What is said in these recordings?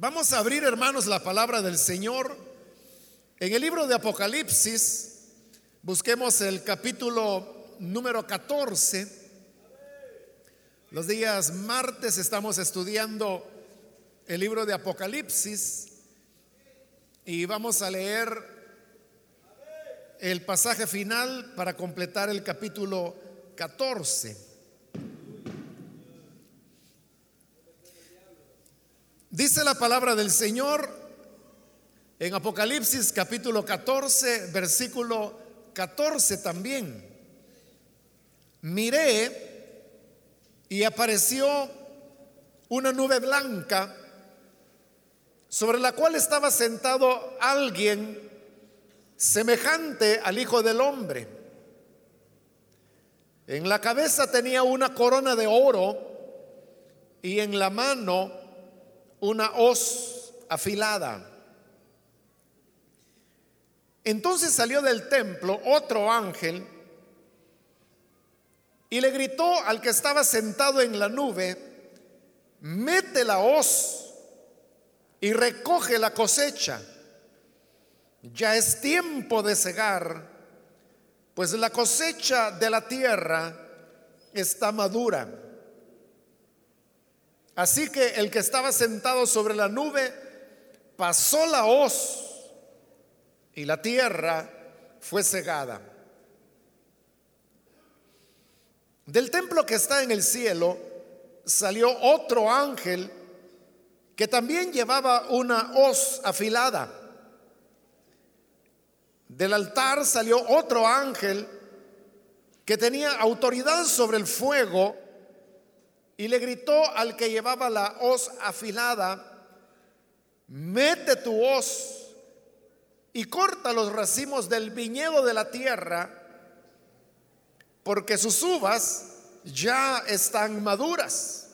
Vamos a abrir, hermanos, la palabra del Señor en el libro de Apocalipsis. Busquemos el capítulo número 14. Los días martes estamos estudiando el libro de Apocalipsis y vamos a leer el pasaje final para completar el capítulo 14. Dice la palabra del Señor en Apocalipsis capítulo 14, versículo 14 también. Miré y apareció una nube blanca sobre la cual estaba sentado alguien semejante al Hijo del Hombre. En la cabeza tenía una corona de oro y en la mano una hoz afilada. Entonces salió del templo otro ángel y le gritó al que estaba sentado en la nube, mete la hoz y recoge la cosecha. Ya es tiempo de cegar, pues la cosecha de la tierra está madura. Así que el que estaba sentado sobre la nube pasó la hoz y la tierra fue cegada. Del templo que está en el cielo salió otro ángel que también llevaba una hoz afilada. Del altar salió otro ángel que tenía autoridad sobre el fuego y le gritó al que llevaba la hoz afilada, mete tu hoz y corta los racimos del viñedo de la tierra, porque sus uvas ya están maduras.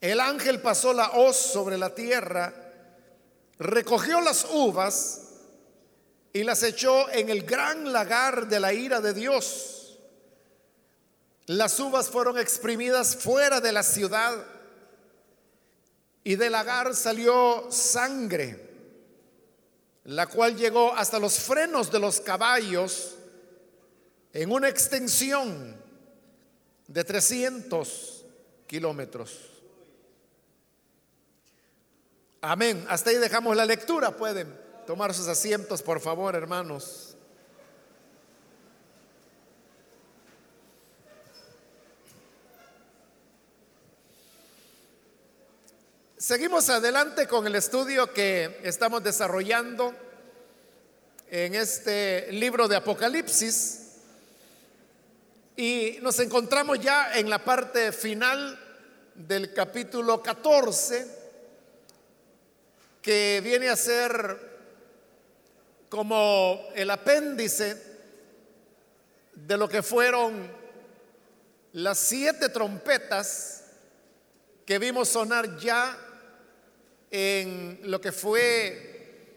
El ángel pasó la hoz sobre la tierra, recogió las uvas y las echó en el gran lagar de la ira de Dios las uvas fueron exprimidas fuera de la ciudad y del lagar salió sangre, la cual llegó hasta los frenos de los caballos en una extensión de 300 kilómetros. Amén. Hasta ahí dejamos la lectura. Pueden tomar sus asientos, por favor, hermanos. Seguimos adelante con el estudio que estamos desarrollando en este libro de Apocalipsis y nos encontramos ya en la parte final del capítulo 14 que viene a ser como el apéndice de lo que fueron las siete trompetas que vimos sonar ya en lo que fue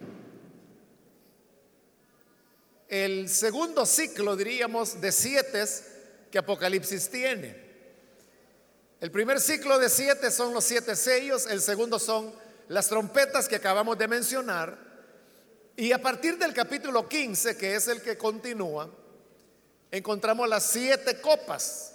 el segundo ciclo, diríamos, de siete que Apocalipsis tiene. El primer ciclo de siete son los siete sellos, el segundo son las trompetas que acabamos de mencionar, y a partir del capítulo 15, que es el que continúa, encontramos las siete copas.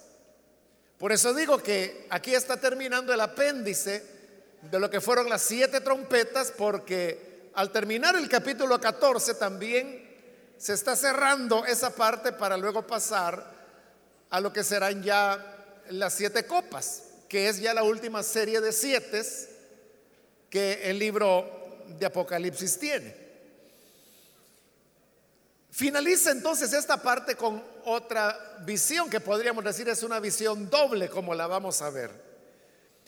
Por eso digo que aquí está terminando el apéndice de lo que fueron las siete trompetas, porque al terminar el capítulo 14 también se está cerrando esa parte para luego pasar a lo que serán ya las siete copas, que es ya la última serie de siete que el libro de Apocalipsis tiene. Finaliza entonces esta parte con otra visión que podríamos decir es una visión doble como la vamos a ver.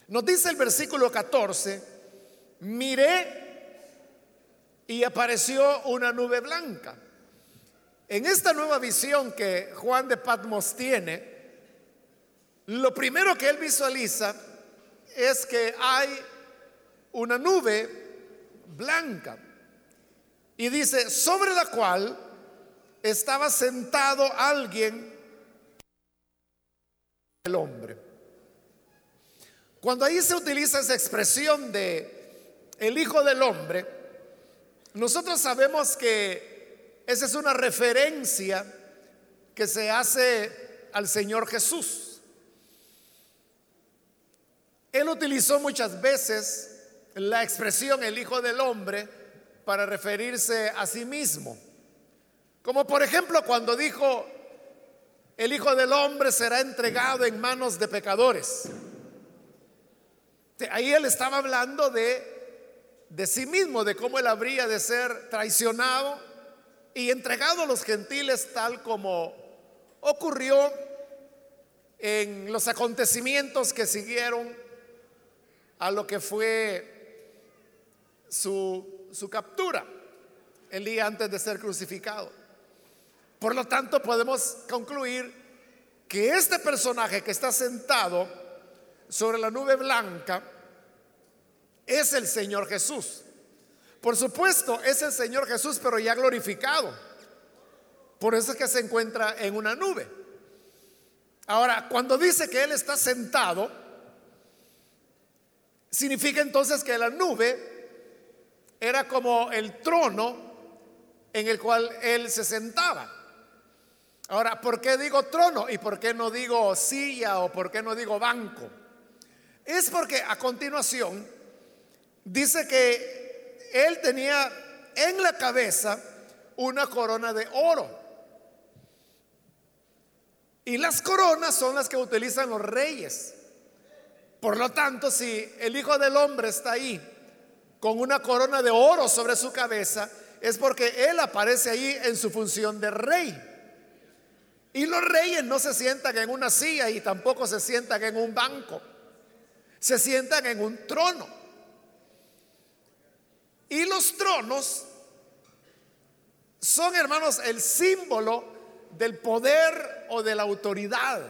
Nos dice el versículo 14, miré y apareció una nube blanca. En esta nueva visión que Juan de Patmos tiene, lo primero que él visualiza es que hay una nube blanca y dice, sobre la cual estaba sentado alguien, el hombre. Cuando ahí se utiliza esa expresión de el Hijo del Hombre, nosotros sabemos que esa es una referencia que se hace al Señor Jesús. Él utilizó muchas veces la expresión el Hijo del Hombre para referirse a sí mismo. Como por ejemplo cuando dijo, el Hijo del Hombre será entregado en manos de pecadores. Ahí él estaba hablando de, de sí mismo, de cómo él habría de ser traicionado y entregado a los gentiles tal como ocurrió en los acontecimientos que siguieron a lo que fue su, su captura el día antes de ser crucificado. Por lo tanto, podemos concluir que este personaje que está sentado sobre la nube blanca es el Señor Jesús. Por supuesto, es el Señor Jesús, pero ya glorificado. Por eso es que se encuentra en una nube. Ahora, cuando dice que Él está sentado, significa entonces que la nube era como el trono en el cual Él se sentaba. Ahora, ¿por qué digo trono y por qué no digo silla o por qué no digo banco? Es porque a continuación dice que él tenía en la cabeza una corona de oro. Y las coronas son las que utilizan los reyes. Por lo tanto, si el Hijo del Hombre está ahí con una corona de oro sobre su cabeza, es porque Él aparece ahí en su función de rey. Y los reyes no se sientan en una silla y tampoco se sientan en un banco. Se sientan en un trono. Y los tronos son, hermanos, el símbolo del poder o de la autoridad.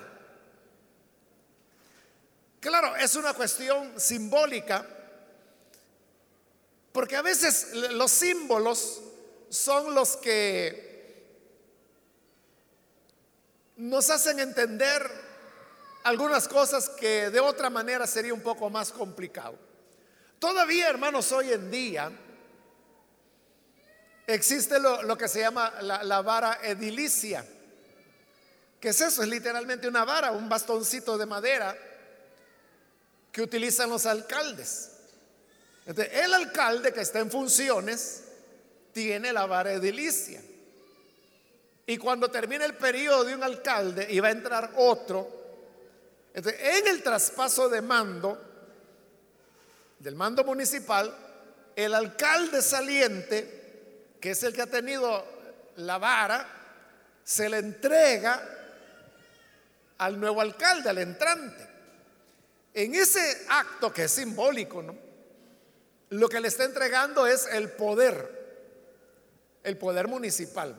Claro, es una cuestión simbólica, porque a veces los símbolos son los que nos hacen entender algunas cosas que de otra manera sería un poco más complicado. Todavía, hermanos, hoy en día existe lo, que se llama la, vara edilicia. ¿Qué es eso? Es literalmente una vara, un bastoncito de madera que utilizan los alcaldes. El alcalde que está en funciones tiene la vara edilicia. Y cuando termine el periodo de un alcalde y va a entrar otro, en el traspaso de mando, del mando municipal, el alcalde saliente, que es el que ha tenido la vara, se le entrega al nuevo alcalde, al entrante. En ese acto que es simbólico, ¿no? Lo que le está entregando es el poder, el poder municipal.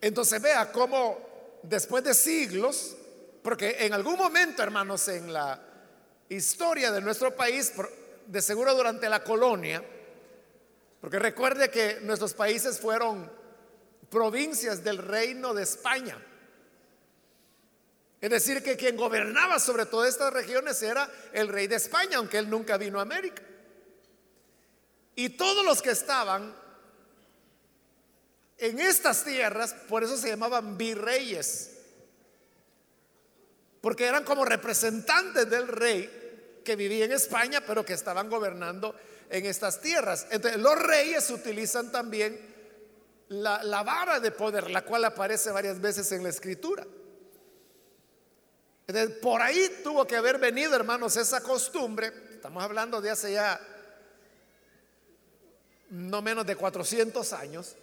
Entonces vea cómo después de siglos, porque en algún momento, hermanos, en la historia de nuestro país, de seguro durante la colonia, porque recuerde que nuestros países fueron provincias del reino de España. Es decir, que quien gobernaba sobre todas estas regiones era el rey de España, aunque él nunca vino a América. Y todos los que estaban en estas tierras, por eso se llamaban virreyes, porque eran como representantes del rey que vivía en España, pero que estaban gobernando en estas tierras. Entonces, los reyes utilizan también la, vara de poder, la cual aparece varias veces en la escritura. Por ahí tuvo que haber venido, hermanos, esa costumbre. Estamos hablando de hace ya no menos de 400 años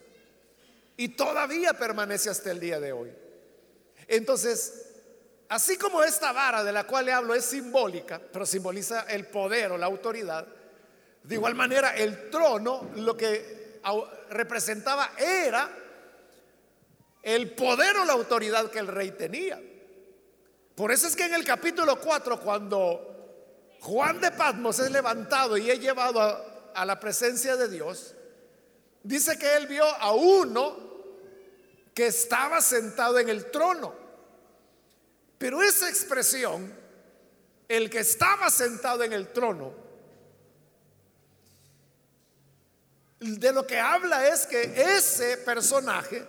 y todavía permanece hasta el día de hoy. Entonces, así como esta vara de la cual le hablo es simbólica, pero simboliza el poder o la autoridad, de igual manera el trono lo que representaba era el poder o la autoridad que el rey tenía. Por eso es que en el capítulo 4, cuando Juan de Patmos es levantado y es llevado a, a la presencia de Dios, dice que él vio a uno que estaba sentado en el trono. Pero esa expresión el que estaba sentado en el trono, de lo que habla es que ese personaje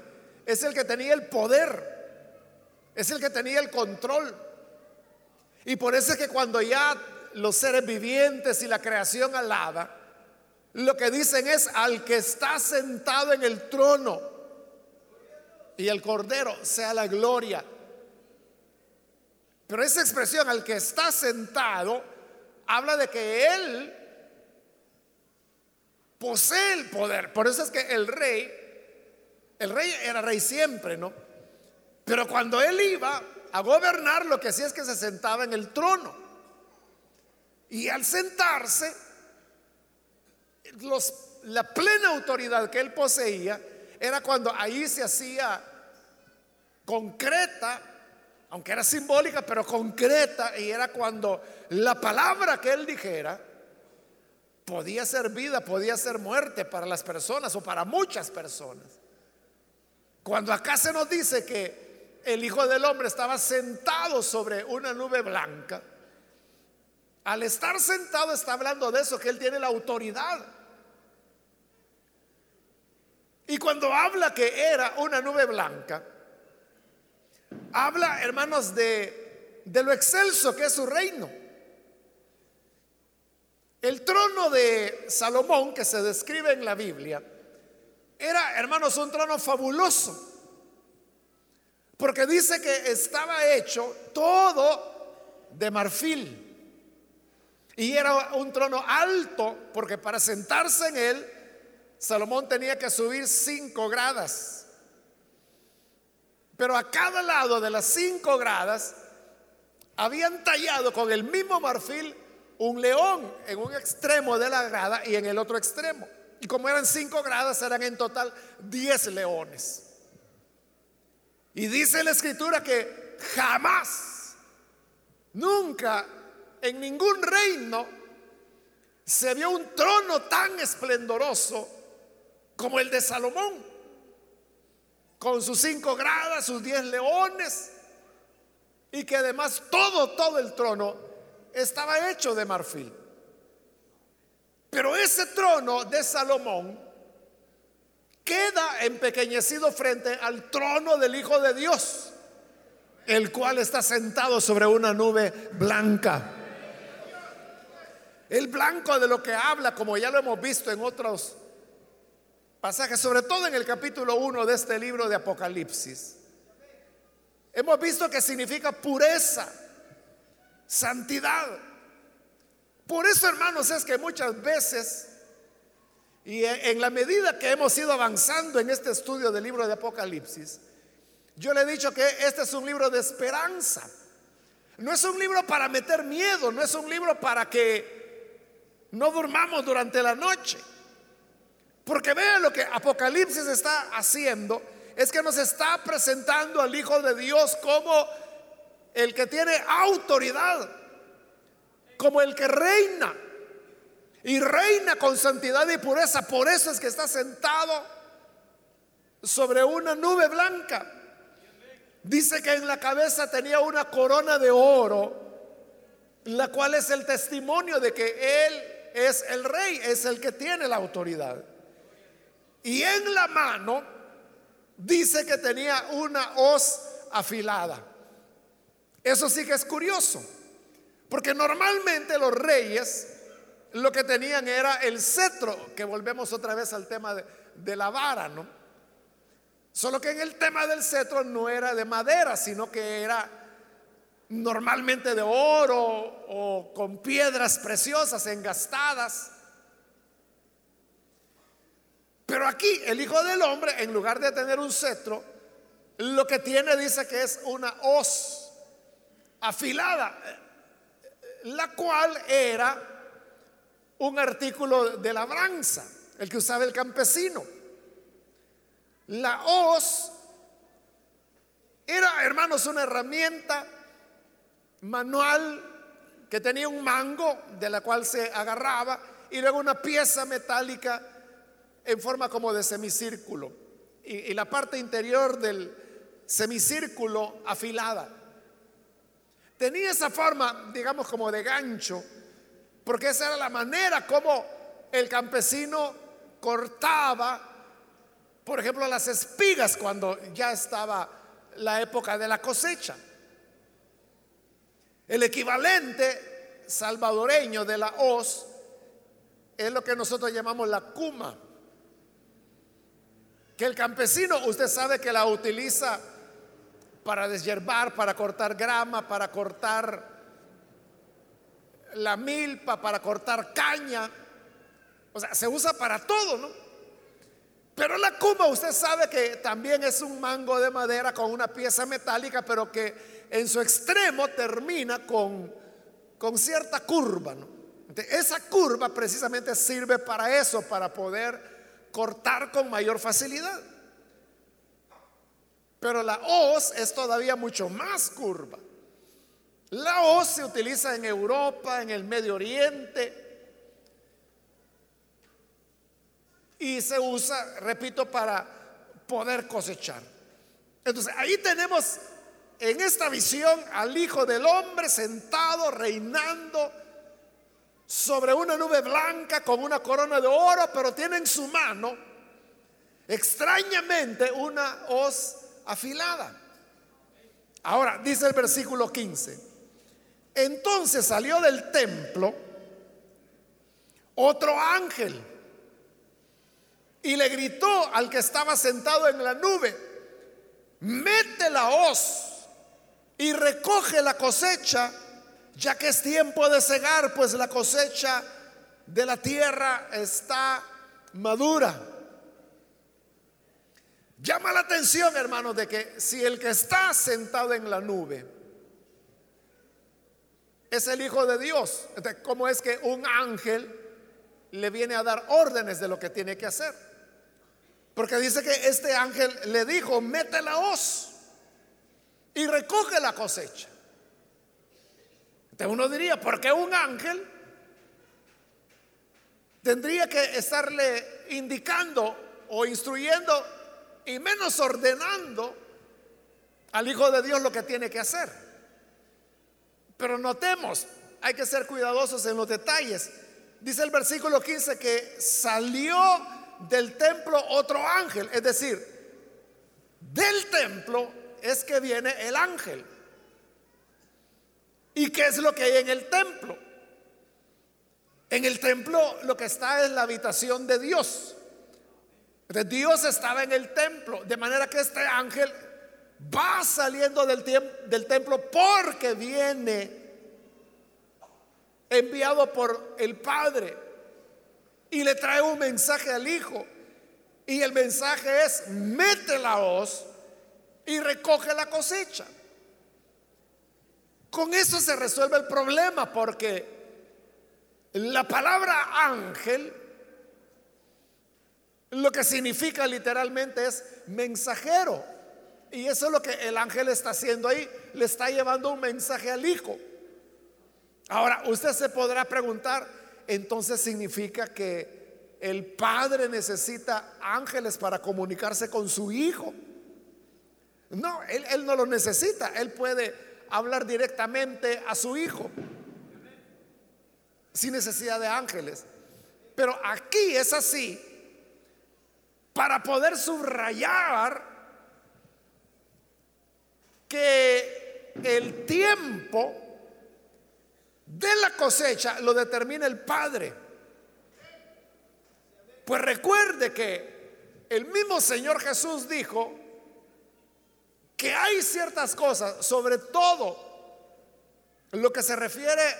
es el que tenía el poder, es el que tenía el control. Y por eso es que cuando ya los seres vivientes y la creación alaba, lo que dicen es al que está sentado en el trono y el cordero sea la gloria. Pero esa expresión al que está sentado habla de que él posee el poder. Por eso es que el rey, el rey era rey siempre, ¿no? Pero cuando él iba a gobernar, lo que hacía es que se sentaba en el trono. Y al sentarse, la plena autoridad que él poseía era cuando ahí se hacía concreta, aunque era simbólica, pero concreta, y era cuando la palabra que él dijera podía ser vida, podía ser muerte para las personas o para muchas personas. Cuando acá se nos dice que el Hijo del Hombre estaba sentado sobre una nube blanca, al estar sentado está hablando de eso, que él tiene la autoridad. Y cuando habla que era una nube blanca, habla, hermanos, de, de lo excelso que es su reino. El trono de Salomón, que se describe en la Biblia, era, hermanos, un trono fabuloso. Porque dice que estaba hecho todo de marfil. Y era un trono alto, porque para sentarse en él, Salomón tenía que subir cinco gradas. Pero a cada lado de las cinco gradas habían tallado con el mismo marfil un león en un extremo de la grada y en el otro extremo. Y como eran cinco gradas, eran en total diez leones. Y dice la escritura que jamás, nunca, en ningún reino, se vio un trono tan esplendoroso como el de Salomón, con sus cinco gradas, sus diez leones, y que además todo, todo el trono estaba hecho de marfil. Pero ese trono de Salomón queda empequeñecido frente al trono del Hijo de Dios, el cual está sentado sobre una nube blanca. El blanco de lo que habla, como ya lo hemos visto en otros pasajes, sobre todo en el capítulo 1 de este libro de Apocalipsis, hemos visto que significa pureza santidad. Por eso, hermanos, es que muchas veces, y en la medida que hemos ido avanzando en este estudio del libro de Apocalipsis, yo le he dicho que este es un libro de esperanza. No es un libro para meter miedo, no es un libro para que no durmamos durante la noche. Porque vean lo que Apocalipsis está haciendo, es que nos está presentando al Hijo de Dios como el que tiene autoridad, como el que reina. Y reina con santidad y pureza. Por eso es que está sentado sobre una nube blanca. Dice que en la cabeza tenía una corona de oro, la cual es el testimonio de que Él es el rey, es el que tiene la autoridad. Y en la mano dice que tenía una hoz afilada. Eso sí que es curioso, porque normalmente los reyes lo que tenían era el cetro, que volvemos otra vez al tema de, la vara, ¿no? Solo que en el tema del cetro no era de madera, sino que era normalmente de oro o con piedras preciosas engastadas. Pero aquí el Hijo del Hombre, en lugar de tener un cetro, lo que tiene dice que es una hoz afilada, la cual era un artículo de labranza, el que usaba el campesino. La hoz era, hermanos, una herramienta manual que tenía un mango de la cual se agarraba y luego una pieza metálica en forma como de semicírculo y, y la parte interior del semicírculo afilada. Tenía esa forma, digamos, como de gancho, porque esa era la manera como el campesino cortaba, por ejemplo, las espigas cuando ya estaba la época de la cosecha. El equivalente salvadoreño de la hoz es lo que nosotros llamamos la cuma. Que el campesino, usted sabe que la utiliza para deshiervar, para cortar grama, para cortar la milpa, para cortar caña. O sea, se usa para todo, ¿no? Pero la cuma, usted sabe que también es un mango de madera con una pieza metálica, pero que en su extremo termina con, con cierta curva, ¿no? esa curva precisamente sirve para eso, para poder cortar con mayor facilidad. Pero la hoz es todavía mucho más curva. La hoz se utiliza en Europa, en el Medio Oriente, y se usa, repito, para poder cosechar. Entonces, ahí tenemos en esta visión al Hijo del Hombre sentado, reinando sobre una nube blanca con una corona de oro, pero tiene en su mano extrañamente una hoz afilada. Ahora, dice el versículo 15, entonces salió del templo otro ángel y le gritó al que estaba sentado en la nube, mete la hoz y recoge la cosecha, ya que es tiempo de cegar, pues la cosecha de la tierra está madura. Llama la atención, hermanos, de que si el que está sentado en la nube es el Hijo de Dios, ¿cómo es que un ángel le viene a dar órdenes de lo que tiene que hacer? Porque dice que este ángel le dijo, mete la hoz y recoge la cosecha. Entonces uno diría, ¿por qué un ángel tendría que estarle indicando o instruyendo y menos ordenando al Hijo de Dios lo que tiene que hacer? Pero notemos, hay que ser cuidadosos en los detalles. Dice el versículo 15 que salió del templo otro ángel, es decir, del templo es que viene el ángel. ¿Y qué es lo que hay en el templo? En el templo lo que está es la habitación de Dios. Dios estaba en el templo, de manera que este ángel va saliendo del, del templo porque viene enviado por el Padre y le trae un mensaje al Hijo. Y el mensaje es, mete la hoz y recoge la cosecha. Con eso se resuelve el problema porque la palabra ángel lo que significa literalmente es mensajero. Y eso es lo que el ángel está haciendo ahí. Le está llevando un mensaje al hijo. Ahora, usted se podrá preguntar, entonces significa que el padre necesita ángeles para comunicarse con su hijo. No, él, no lo necesita. Él puede hablar directamente a su hijo sin necesidad de ángeles. Pero aquí es así para poder subrayar que el tiempo de la cosecha lo determina el Padre. Pues recuerde que el mismo Señor Jesús dijo, que hay ciertas cosas, sobre todo lo que se refiere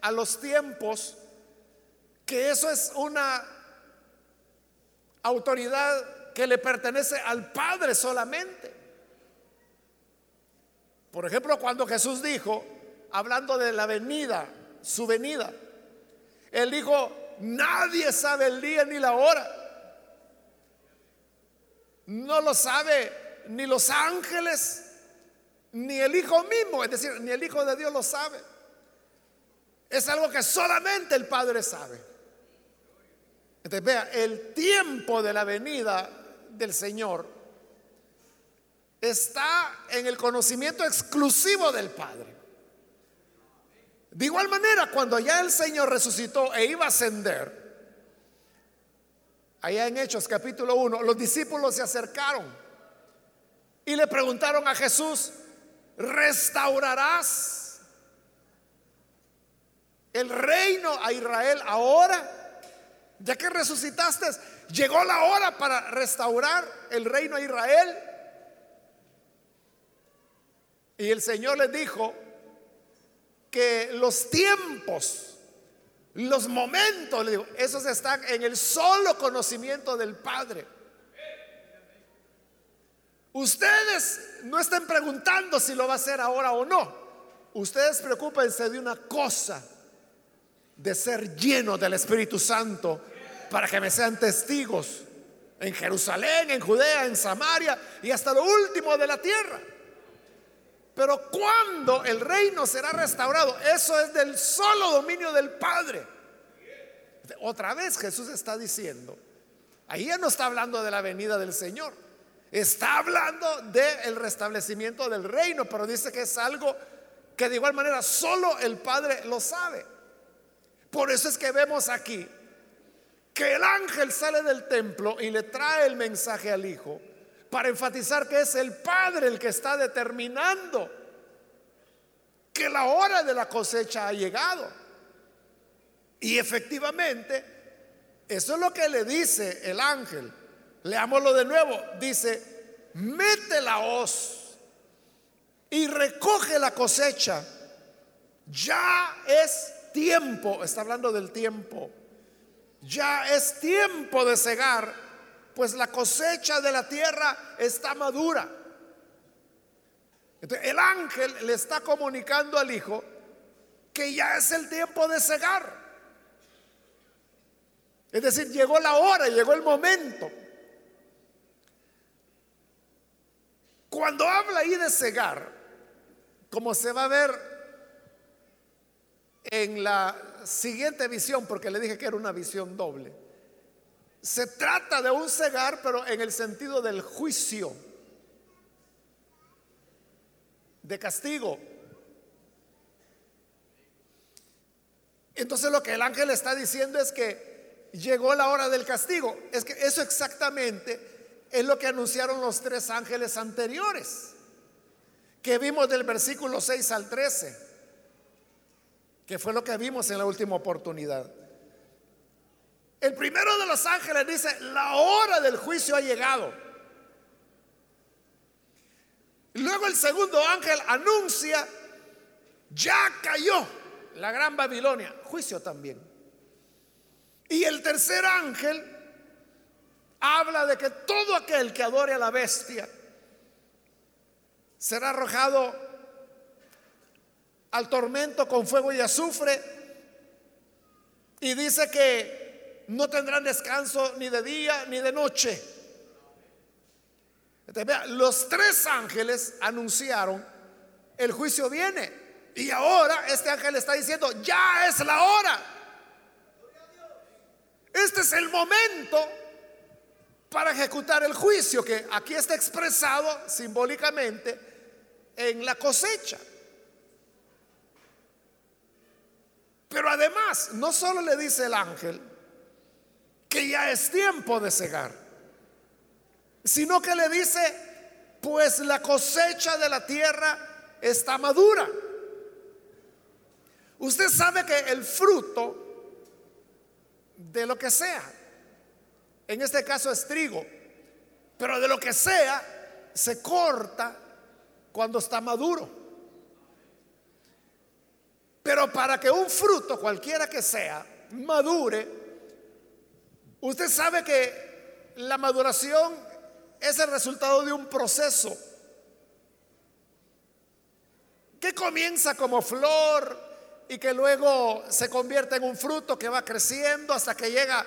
a los tiempos, que eso es una autoridad que le pertenece al Padre solamente. Por ejemplo, cuando Jesús dijo, hablando de la venida, su venida, él dijo, nadie sabe el día ni la hora. No lo sabe ni los ángeles, ni el Hijo mismo, es decir, ni el Hijo de Dios lo sabe. Es algo que solamente el Padre sabe. Entonces, vea, el tiempo de la venida del Señor está en el conocimiento exclusivo del Padre. De igual manera, cuando ya el Señor resucitó e iba a ascender, allá en Hechos capítulo 1, los discípulos se acercaron y le preguntaron a Jesús, ¿restaurarás el reino a Israel ahora? Ya que resucitaste, llegó la hora para restaurar el reino a Israel. Y el Señor les dijo que los tiempos, los momentos, le digo, esos están en el solo conocimiento del Padre. Ustedes no estén preguntando si lo va a hacer ahora o no. Ustedes preocupense de una cosa, de ser lleno del Espíritu Santo para que me sean testigos en Jerusalén, en Judea, en Samaria y hasta lo último de la tierra. Pero cuando el reino será restaurado, eso es del solo dominio del Padre. Otra vez Jesús está diciendo, ahí ya no está hablando de la venida del Señor, está hablando del restablecimiento del reino, pero dice que es algo que de igual manera solo el Padre lo sabe. Por eso es que vemos aquí que el ángel sale del templo y le trae el mensaje al Hijo para enfatizar que es el Padre el que está determinando que la hora de la cosecha ha llegado. Y efectivamente, eso es lo que le dice el ángel. Leámoslo de nuevo. Dice, mete la hoz y recoge la cosecha. Ya es tiempo, está hablando del tiempo. Ya es tiempo de cegar pues la cosecha de la tierra está madura. Entonces, el ángel le está comunicando al hijo que ya es el tiempo de cegar. Es decir, llegó la hora, llegó el momento. Cuando habla ahí de cegar, como se va a ver en la siguiente visión, porque le dije que era una visión doble, se trata de un cegar, pero en el sentido del juicio, de castigo. Entonces lo que el ángel está diciendo es que llegó la hora del castigo. Es que eso exactamente es lo que anunciaron los tres ángeles anteriores, que vimos del versículo 6 al 13, que fue lo que vimos en la última oportunidad. El primero de los ángeles dice, la hora del juicio ha llegado. Luego el segundo ángel anuncia, ya cayó la gran Babilonia, juicio también. Y el tercer ángel habla de que todo aquel que adore a la bestia será arrojado al tormento con fuego y azufre. Y dice que no tendrán descanso ni de día ni de noche. los tres ángeles anunciaron, el juicio viene. Y ahora este ángel está diciendo, ya es la hora. Este es el momento para ejecutar el juicio que aquí está expresado simbólicamente en la cosecha. Pero además, no solo le dice el ángel, que ya es tiempo de cegar, sino que le dice, pues la cosecha de la tierra está madura. Usted sabe que el fruto de lo que sea, en este caso es trigo, pero de lo que sea, se corta cuando está maduro. Pero para que un fruto, cualquiera que sea, madure, Usted sabe que la maduración es el resultado de un proceso que comienza como flor y que luego se convierte en un fruto que va creciendo hasta que llega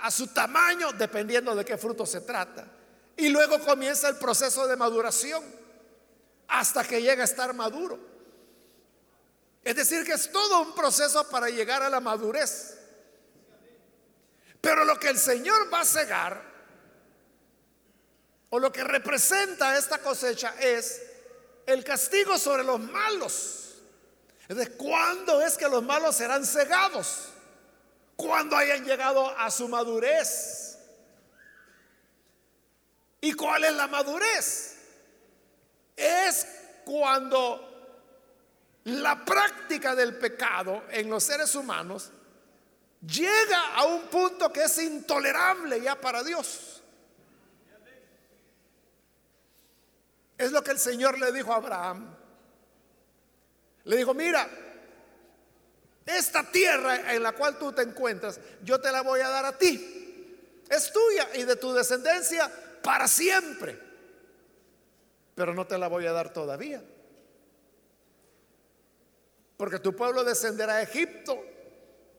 a su tamaño, dependiendo de qué fruto se trata. Y luego comienza el proceso de maduración hasta que llega a estar maduro. Es decir, que es todo un proceso para llegar a la madurez. Pero lo que el Señor va a cegar, o lo que representa esta cosecha, es el castigo sobre los malos. Entonces, ¿cuándo es que los malos serán cegados? Cuando hayan llegado a su madurez. ¿Y cuál es la madurez? Es cuando la práctica del pecado en los seres humanos llega a un punto que es intolerable ya para Dios. Es lo que el Señor le dijo a Abraham. Le dijo, mira, esta tierra en la cual tú te encuentras, yo te la voy a dar a ti. Es tuya y de tu descendencia para siempre. Pero no te la voy a dar todavía. Porque tu pueblo descenderá a Egipto.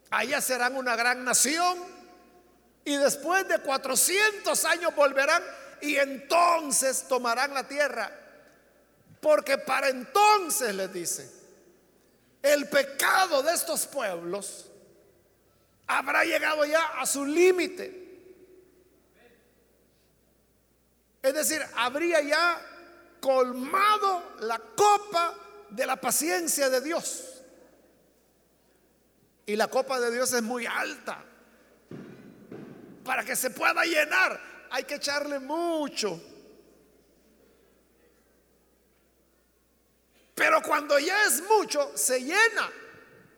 Allá serán una gran nación. Y después de 400 años volverán y entonces tomarán la tierra. Porque para entonces les dice, el pecado de estos pueblos habrá llegado ya a su límite. Es decir, habría ya colmado la copa de la paciencia de Dios. Y la copa de Dios es muy alta. Para que se pueda llenar hay que echarle mucho. Pero cuando ya es mucho, se llena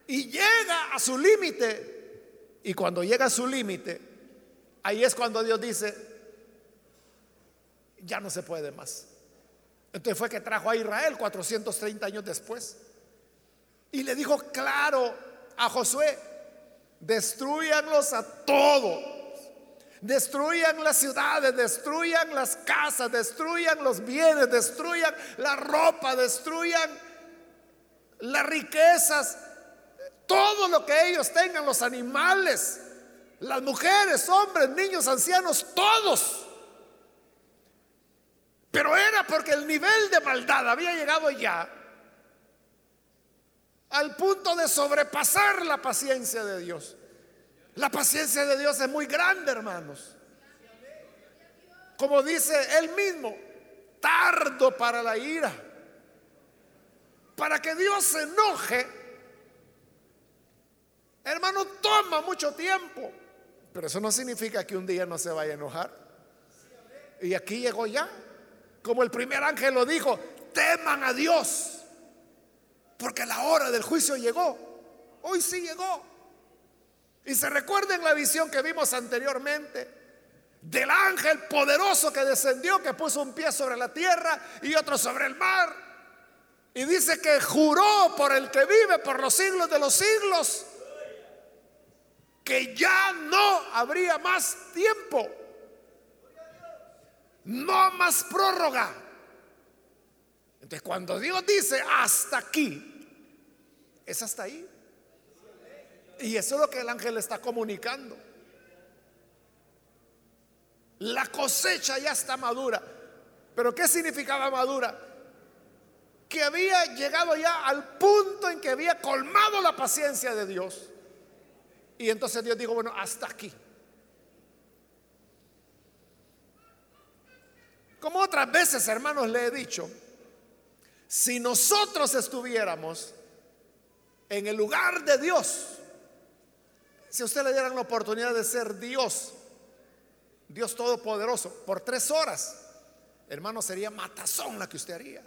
y llega a su límite. Y cuando llega a su límite, ahí es cuando Dios dice, ya no se puede más. Entonces fue que trajo a Israel 430 años después. Y le dijo claro a Josué, destruyanlos a todos. Destruyan las ciudades, destruyan las casas, destruyan los bienes, destruyan la ropa, destruyan las riquezas, todo lo que ellos tengan, los animales, las mujeres, hombres, niños, ancianos, todos. Pero era porque el nivel de maldad había llegado ya al punto de sobrepasar la paciencia de Dios. La paciencia de Dios es muy grande, hermanos. Como dice él mismo, tardo para la ira. Para que Dios se enoje, hermano, toma mucho tiempo. Pero eso no significa que un día no se vaya a enojar. Y aquí llegó ya. Como el primer ángel lo dijo, teman a Dios. Porque la hora del juicio llegó. Hoy sí llegó. Y se recuerden la visión que vimos anteriormente del ángel poderoso que descendió, que puso un pie sobre la tierra y otro sobre el mar. Y dice que juró por el que vive por los siglos de los siglos que ya no habría más tiempo, no más prórroga. Entonces cuando Dios dice hasta aquí, es hasta ahí. Y eso es lo que el ángel está comunicando. La cosecha ya está madura. ¿Pero qué significaba madura? Que había llegado ya al punto en que había colmado la paciencia de Dios. Y entonces Dios dijo, bueno, hasta aquí. Como otras veces, hermanos, le he dicho, si nosotros estuviéramos en el lugar de Dios, si a usted le dieran la oportunidad de ser Dios, Dios Todopoderoso, por tres horas, hermano, sería matazón la que usted haría.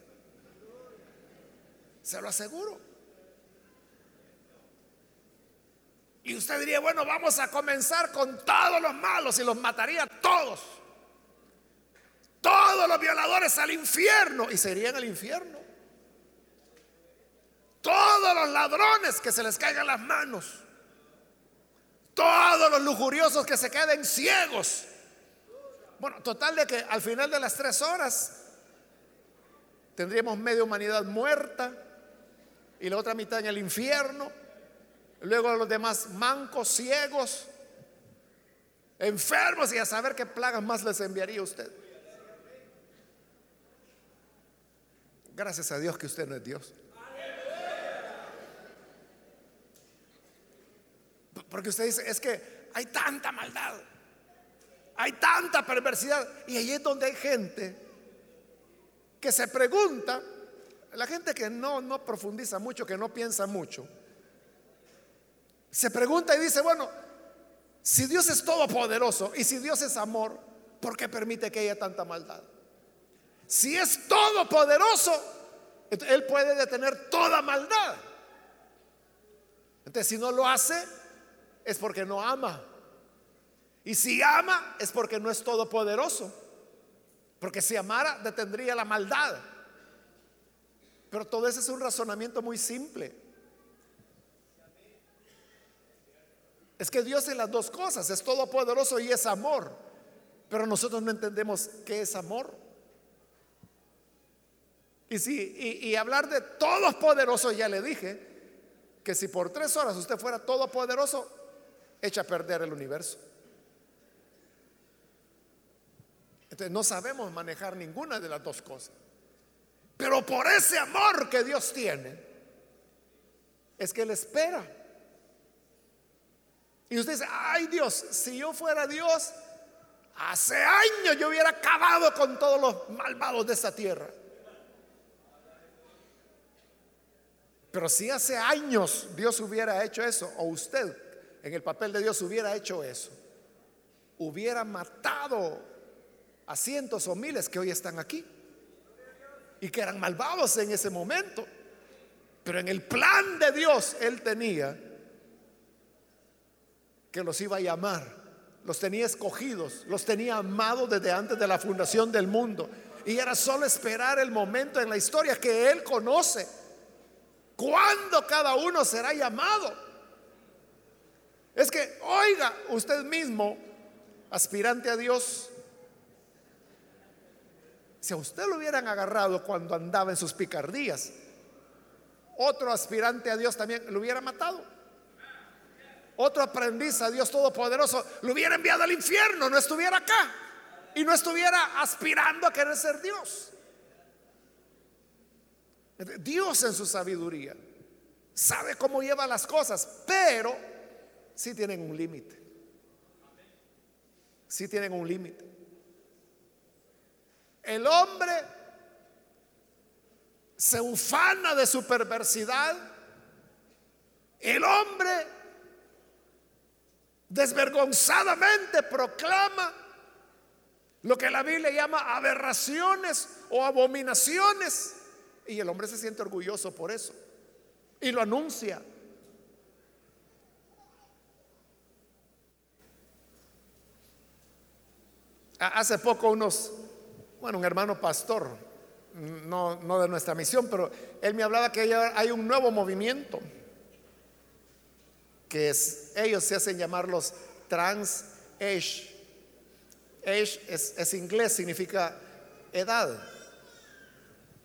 Se lo aseguro. Y usted diría, bueno, vamos a comenzar con todos los malos y los mataría todos. Todos los violadores al infierno y se irían al infierno. Todos los ladrones que se les caigan las manos. Todos los lujuriosos que se queden ciegos. Bueno, total de que al final de las tres horas tendríamos media humanidad muerta y la otra mitad en el infierno. Luego los demás mancos, ciegos, enfermos y a saber qué plagas más les enviaría usted. Gracias a Dios que usted no es Dios. Porque usted dice, es que hay tanta maldad, hay tanta perversidad. Y ahí es donde hay gente que se pregunta, la gente que no, no profundiza mucho, que no piensa mucho, se pregunta y dice, bueno, si Dios es todopoderoso y si Dios es amor, ¿por qué permite que haya tanta maldad? Si es todopoderoso, Él puede detener toda maldad. Entonces, si no lo hace, es porque no ama. Y si ama, es porque no es todopoderoso. Porque si amara, detendría la maldad. Pero todo eso es un razonamiento muy simple. Es que Dios es las dos cosas, es todopoderoso y es amor. Pero nosotros no entendemos qué es amor. Y, si, y, hablar de todopoderoso, ya le dije, que si por tres horas usted fuera todopoderoso, echa a perder el universo. Entonces no sabemos manejar ninguna de las dos cosas. Pero por ese amor que Dios tiene, es que Él espera. Y usted dice, ay Dios, si yo fuera Dios, hace años yo hubiera acabado con todos los malvados de esta tierra. Pero si hace años Dios hubiera hecho eso, o usted en el papel de Dios hubiera hecho eso, hubiera matado a cientos o miles que hoy están aquí y que eran malvados en ese momento. Pero en el plan de Dios Él tenía que los iba a llamar, los tenía escogidos, los tenía amados desde antes de la fundación del mundo. Y era solo esperar el momento en la historia que Él conoce, cuando cada uno será llamado. Es que, oiga, usted mismo, aspirante a Dios, si a usted lo hubieran agarrado cuando andaba en sus picardías, otro aspirante a Dios también lo hubiera matado. Otro aprendiz a Dios Todopoderoso lo hubiera enviado al infierno, no estuviera acá y no estuviera aspirando a querer ser Dios. Dios en su sabiduría sabe cómo lleva las cosas, pero sí tienen un límite. Sí tienen un límite. El hombre se ufana de su perversidad. El hombre desvergonzadamente proclama lo que la Biblia llama aberraciones o abominaciones. Y el hombre se siente orgulloso por eso. Y lo anuncia. Hace poco unos bueno, un hermano pastor, no, no de nuestra misión, pero él me hablaba que hay un nuevo movimiento, que es, ellos se hacen llamar los trans age. Age es, es inglés, significa edad.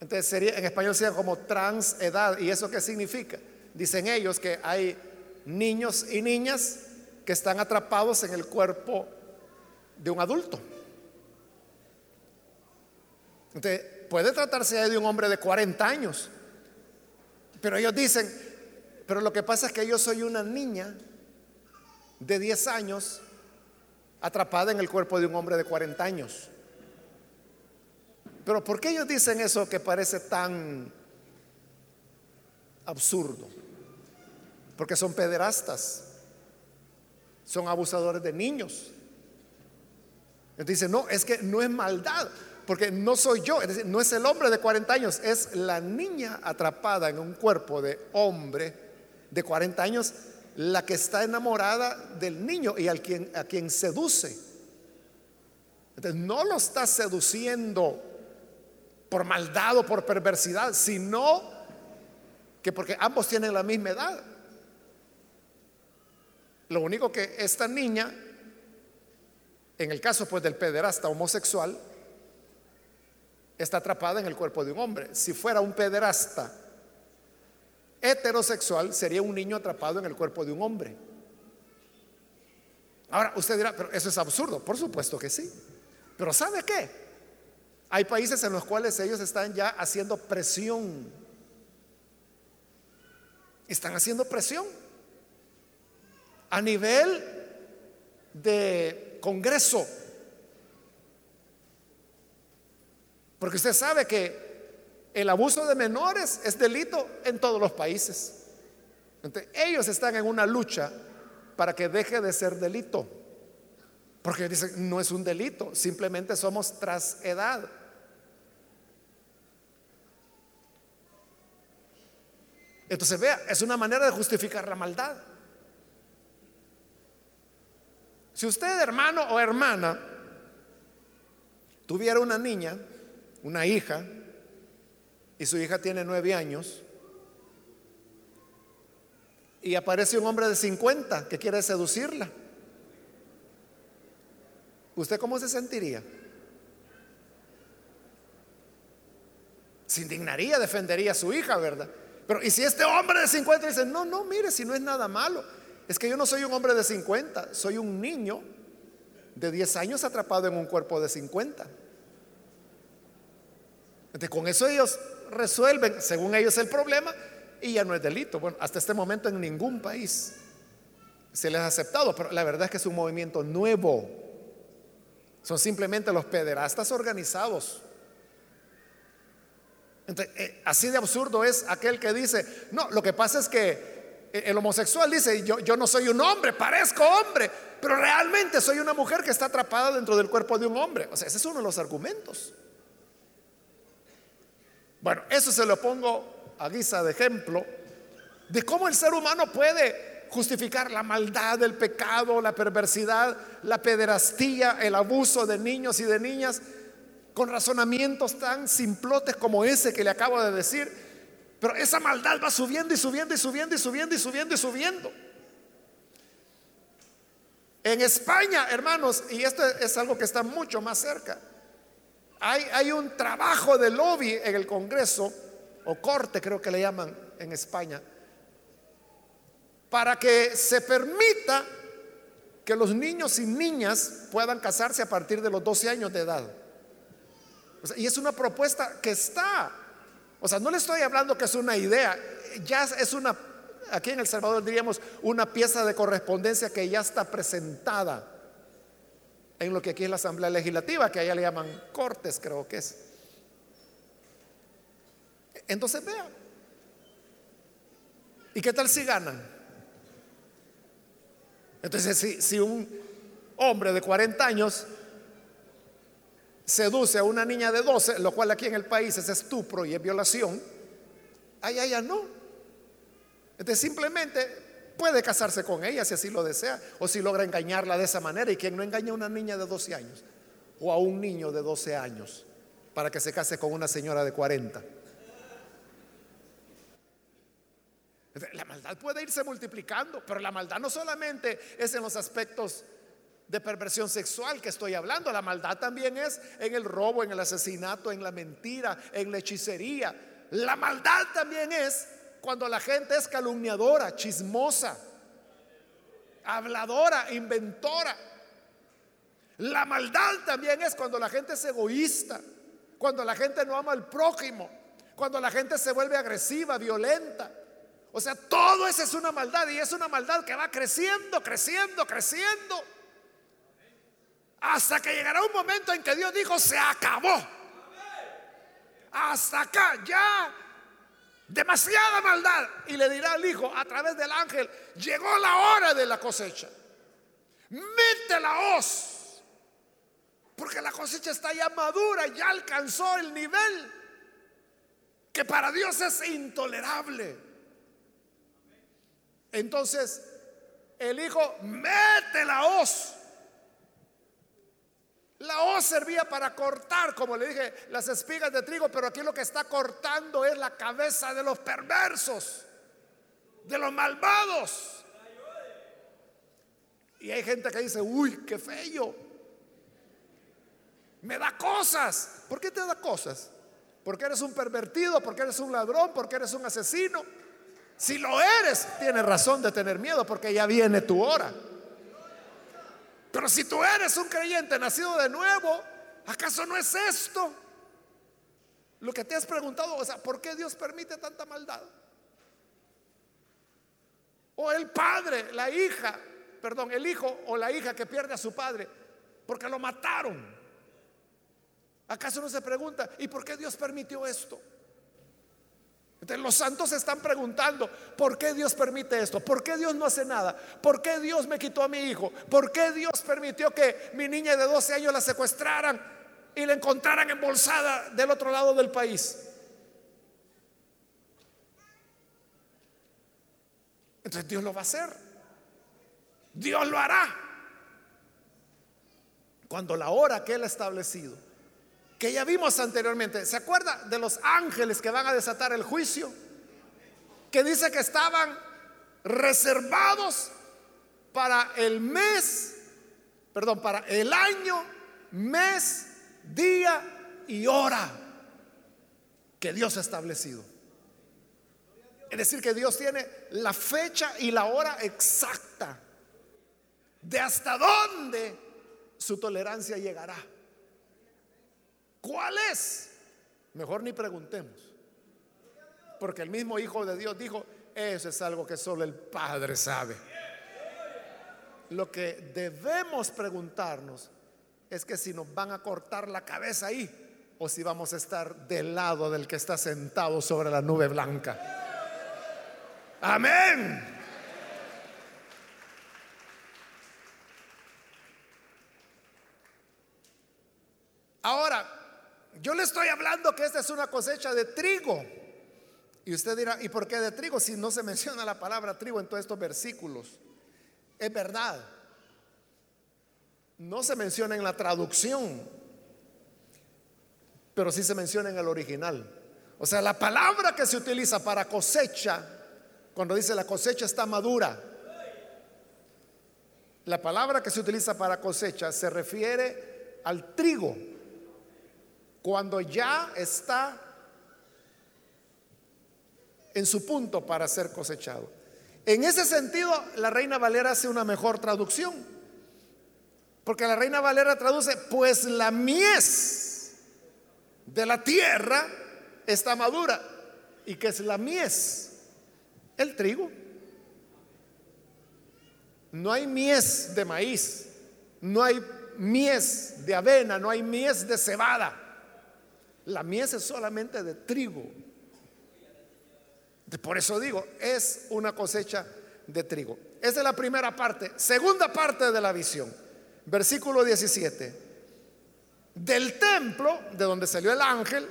Entonces sería, en español sería como trans edad. ¿Y eso qué significa? Dicen ellos que hay niños y niñas que están atrapados en el cuerpo de un adulto puede tratarse de un hombre de 40 años. Pero ellos dicen, pero lo que pasa es que yo soy una niña de 10 años atrapada en el cuerpo de un hombre de 40 años. Pero ¿por qué ellos dicen eso que parece tan absurdo? Porque son pederastas, son abusadores de niños. Ellos dicen, no, es que no es maldad, porque no soy yo, no es el hombre de 40 años, es la niña atrapada en un cuerpo de hombre de 40 años la que está enamorada del niño y al quien, a quien seduce. Entonces no lo está seduciendo por maldad o por perversidad, sino que porque ambos tienen la misma edad. Lo único que esta niña, en el caso pues del pederasta homosexual, está atrapada en el cuerpo de un hombre. Si fuera un pederasta heterosexual, sería un niño atrapado en el cuerpo de un hombre. Ahora, usted dirá, pero eso es absurdo. Por supuesto que sí. Pero ¿sabe qué? Hay países en los cuales ellos están ya haciendo presión. Están haciendo presión a nivel de Congreso porque usted sabe que el abuso de menores es delito en todos los países. ellos están en una lucha para que deje de ser delito. Porque dicen, no es un delito, simplemente somos tras edad. Entonces vea, es una manera de justificar la maldad. Si usted, hermano o hermana, tuviera una niña, una hija, y su hija tiene nueve años, y aparece un hombre de 50 que quiere seducirla, ¿usted cómo se sentiría? Se indignaría, defendería a su hija, ¿verdad? Pero ¿y si este hombre de 50 dice, no, no, mire, si no es nada malo, es que yo no soy un hombre de 50, soy un niño de 10 años atrapado en un cuerpo de 50? Entonces, con eso ellos resuelven, según ellos, el problema y ya no es delito. Bueno, hasta este momento en ningún país se les ha aceptado, pero la verdad es que es un movimiento nuevo. Son simplemente los pederastas organizados. Entonces, eh, así de absurdo es aquel que dice, no, lo que pasa es que el homosexual dice, yo, yo no soy un hombre, parezco hombre, pero realmente soy una mujer que está atrapada dentro del cuerpo de un hombre. O sea, ese es uno de los argumentos. Bueno, eso se lo pongo a guisa de ejemplo de cómo el ser humano puede justificar la maldad, el pecado, la perversidad, la pederastía, el abuso de niños y de niñas con razonamientos tan simplotes como ese que le acabo de decir. Pero esa maldad va subiendo y subiendo y subiendo y subiendo y subiendo y subiendo. En España, hermanos, y esto es algo que está mucho más cerca, hay, un trabajo de lobby en el Congreso, o corte creo que le llaman en España, para que se permita que los niños y niñas puedan casarse a partir de los 12 años de edad. Y es una propuesta que está. O sea, no le estoy hablando que es una idea, ya es una, aquí en El Salvador diríamos, una pieza de correspondencia que ya está presentada en lo que aquí es la Asamblea Legislativa, que allá le llaman cortes, creo que es. Entonces vean. ¿Y qué tal si ganan? Entonces, si, si un hombre de 40 años seduce a una niña de 12, lo cual aquí en el país es estupro y es violación, allá ya no. Entonces simplemente puede casarse con ella si así lo desea, o si logra engañarla de esa manera. ¿Y quien no engaña a una niña de 12 años? O a un niño de 12 años para que se case con una señora de 40. La maldad puede irse multiplicando, pero la maldad no solamente es en los aspectos de perversión sexual que estoy hablando, la maldad también es en el robo, en el asesinato, en la mentira, en la hechicería. La maldad también es cuando la gente es calumniadora, chismosa, habladora, inventora. La maldad también es cuando la gente es egoísta, cuando la gente no ama al prójimo, cuando la gente se vuelve agresiva, violenta. O sea, todo eso es una maldad y es una maldad que va creciendo, creciendo, creciendo. Hasta que llegará un momento en que Dios dijo, se acabó. Hasta acá, ya demasiada maldad. Y le dirá al hijo a través del ángel, llegó la hora de la cosecha. Mete la hoz. Porque la cosecha está ya madura, ya alcanzó el nivel que para Dios es intolerable. Entonces, el hijo mete la hoz la hoz servía para cortar, como le dije, las espigas de trigo, pero aquí lo que está cortando es la cabeza de los perversos, de los malvados. Y hay gente que dice, uy, qué feo. Me da cosas. ¿Por qué te da cosas? Porque eres un pervertido, porque eres un ladrón, porque eres un asesino. Si lo eres, tienes razón de tener miedo, porque ya viene tu hora. Pero si tú eres un creyente nacido de nuevo, ¿acaso no es esto? Lo que te has preguntado, o sea, ¿por qué Dios permite tanta maldad? O el padre, la hija, perdón, el hijo o la hija que pierde a su padre porque lo mataron. ¿Acaso no se pregunta, ¿y por qué Dios permitió esto? Entonces los santos se están preguntando, ¿por qué Dios permite esto? ¿Por qué Dios no hace nada? ¿Por qué Dios me quitó a mi hijo? ¿Por qué Dios permitió que mi niña de 12 años la secuestraran y la encontraran embolsada del otro lado del país? Entonces Dios lo va a hacer. Dios lo hará. Cuando la hora que Él ha establecido, que ya vimos anteriormente, ¿se acuerda de los ángeles que van a desatar el juicio? Que dice que estaban reservados para el mes, perdón, para el año, mes, día y hora que Dios ha establecido. Es decir, que Dios tiene la fecha y la hora exacta de hasta dónde su tolerancia llegará. ¿Cuál es? Mejor ni preguntemos. Porque el mismo Hijo de Dios dijo, eso es algo que solo el Padre sabe. Lo que debemos preguntarnos es que si nos van a cortar la cabeza ahí o si vamos a estar del lado del que está sentado sobre la nube blanca. Amén. Ahora, yo le estoy hablando que esta es una cosecha de trigo. Y usted dirá, ¿y por qué de trigo si no se menciona la palabra trigo en todos estos versículos? Es verdad. No se menciona en la traducción, pero sí se menciona en el original. O sea, la palabra que se utiliza para cosecha cuando dice la cosecha está madura. La palabra que se utiliza para cosecha se refiere al trigo. Cuando ya está en su punto para ser cosechado. En ese sentido, la Reina Valera hace una mejor traducción. Porque la Reina Valera traduce, pues la mies de la tierra está madura. ¿Y qué es la mies? El trigo. No hay mies de maíz, no hay mies de avena, no hay mies de cebada. La mies es solamente de trigo. Por eso digo, es una cosecha de trigo. Esa es la primera parte. Segunda parte de la visión. Versículo 17. Del templo, de donde salió el ángel,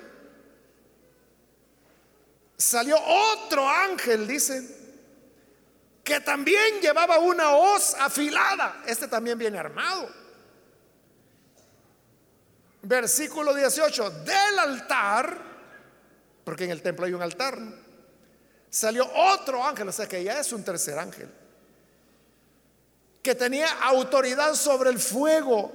salió otro ángel, dice, que también llevaba una hoz afilada. Este también viene armado. Versículo 18, del altar, porque en el templo hay un altar, salió otro ángel, o sea que ya es un tercer ángel, que tenía autoridad sobre el fuego.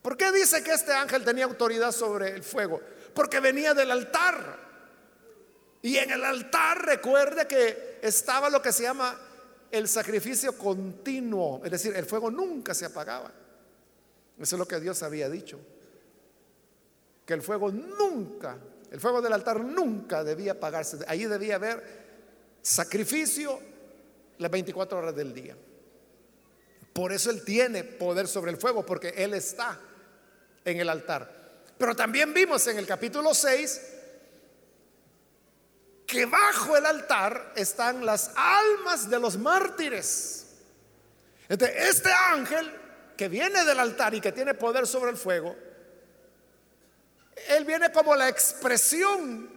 ¿Por qué dice que este ángel tenía autoridad sobre el fuego? Porque venía del altar. Y en el altar recuerde que estaba lo que se llama el sacrificio continuo, es decir, el fuego nunca se apagaba. Eso es lo que Dios había dicho. Que el fuego nunca, el fuego del altar nunca debía apagarse. Allí debía haber sacrificio las 24 horas del día. Por eso Él tiene poder sobre el fuego, porque Él está en el altar. Pero también vimos en el capítulo 6 que bajo el altar están las almas de los mártires. este ángel que viene del altar y que tiene poder sobre el fuego, él viene como la expresión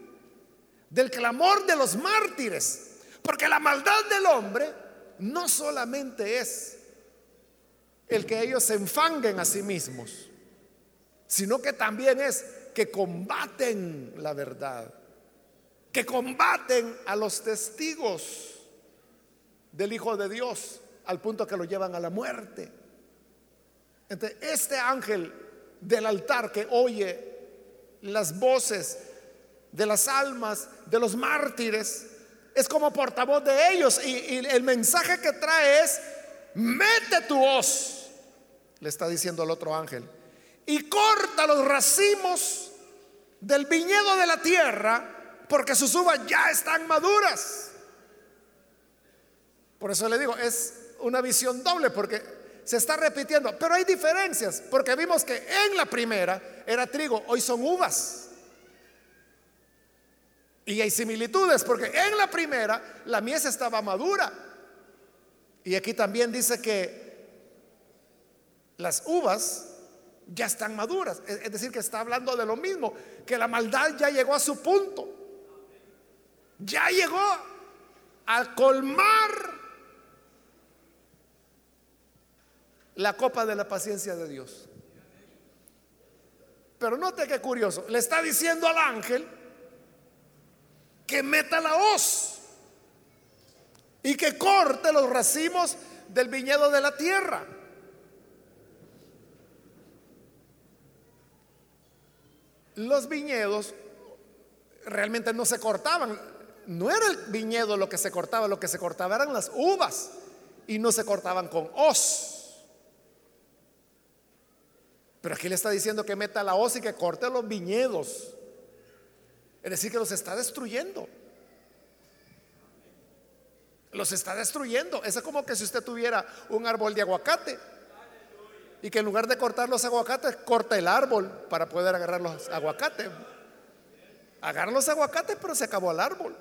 del clamor de los mártires. Porque la maldad del hombre no solamente es el que ellos se enfanguen a sí mismos, sino que también es que combaten la verdad que combaten a los testigos del Hijo de Dios al punto que lo llevan a la muerte. Este ángel del altar que oye las voces de las almas de los mártires es como portavoz de ellos y, el mensaje que trae es, mete tu hoz, le está diciendo el otro ángel, y corta los racimos del viñedo de la tierra porque sus uvas ya están maduras. Por eso le digo, es una visión doble, porque se está repitiendo, pero hay diferencias, porque vimos que en la primera era trigo, hoy son uvas. Y hay similitudes, porque en la primera la mies estaba madura. Y aquí también dice que las uvas ya están maduras. Es decir, que está hablando de lo mismo, que la maldad ya llegó a su punto. Ya llegó a colmar la copa de la paciencia de Dios. Pero note qué curioso, le está diciendo al ángel que meta la hoz y que corte los racimos del viñedo de la tierra. Los viñedos realmente no se cortaban, no era el viñedo lo que se cortaba, lo que se cortaba eran las uvas y no se cortaban con hoz. Pero aquí le está diciendo que meta la hoz y que corte los viñedos. Es decir, que los está destruyendo. Los está destruyendo. Es como que si usted tuviera un árbol de aguacate y que en lugar de cortar los aguacates, corta el árbol para poder agarrar los aguacates. Agarra los aguacates, pero se acabó el árbol.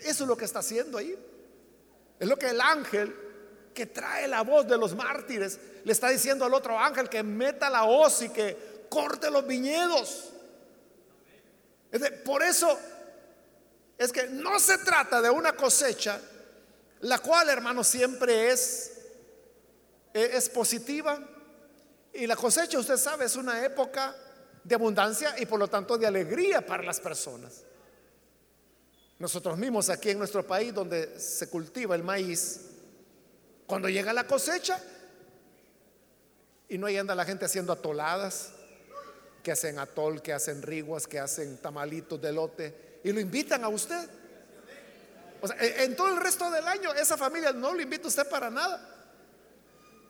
Eso es lo que está haciendo ahí. Es lo que el ángel que trae la voz de los mártires le está diciendo al otro ángel que meta la hoz y que corte los viñedos. por eso es que no se trata de una cosecha, la cual, hermano, siempre es, es positiva. Y la cosecha, usted sabe, es una época de abundancia y por lo tanto de alegría para las personas. Nosotros mismos aquí en nuestro país donde se cultiva el maíz, cuando llega la cosecha y no hay anda la gente haciendo atoladas, que hacen atol, que hacen riguas, que hacen tamalitos de lote y lo invitan a usted. O sea, en todo el resto del año esa familia no lo invita a usted para nada.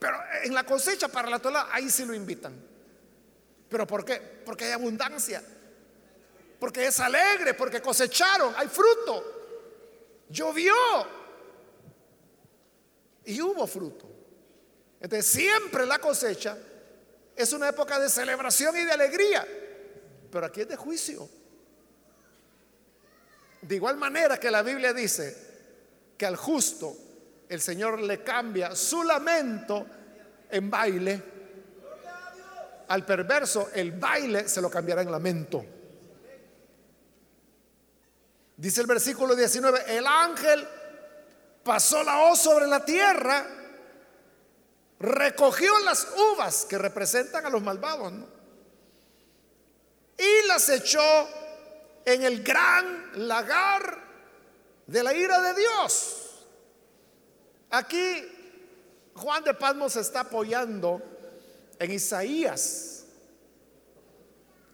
Pero en la cosecha para la atolada ahí sí lo invitan. ¿Pero por qué? Porque hay abundancia. Porque es alegre, porque cosecharon, hay fruto. Llovió. Y hubo fruto. Entonces siempre la cosecha es una época de celebración y de alegría. Pero aquí es de juicio. De igual manera que la Biblia dice que al justo el Señor le cambia su lamento en baile, al perverso el baile se lo cambiará en lamento. Dice el versículo 19, el ángel pasó la hoz sobre la tierra, recogió las uvas que representan a los malvados, y las echó en el gran lagar de la ira de Dios. Aquí Juan de Pasmos se está apoyando en Isaías